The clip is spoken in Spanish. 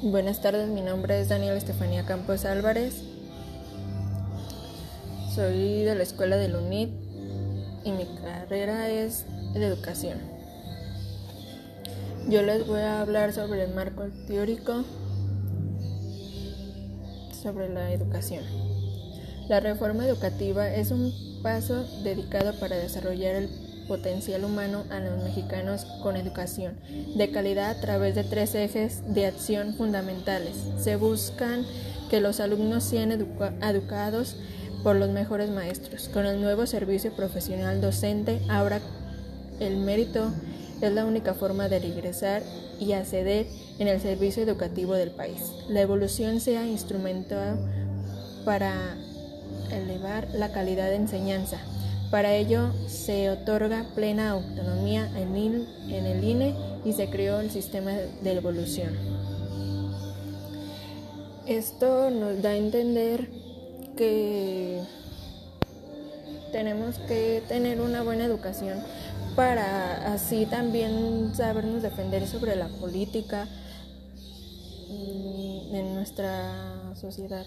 Buenas tardes, mi nombre es Daniel Estefanía Campos Álvarez. Soy de la escuela del UNIT y mi carrera es de educación. Yo les voy a hablar sobre el marco teórico sobre la educación. La reforma educativa es un paso dedicado para desarrollar el potencial humano a los mexicanos con educación de calidad a través de tres ejes de acción fundamentales. Se buscan que los alumnos sean educados por los mejores maestros. Con el nuevo servicio profesional docente, ahora el mérito es la única forma de regresar y acceder en el servicio educativo del país. La evolución sea instrumental para elevar la calidad de enseñanza. Para ello se otorga plena autonomía en el INE y se creó el sistema de evolución. Esto nos da a entender que tenemos que tener una buena educación para así también sabernos defender sobre la política en nuestra sociedad.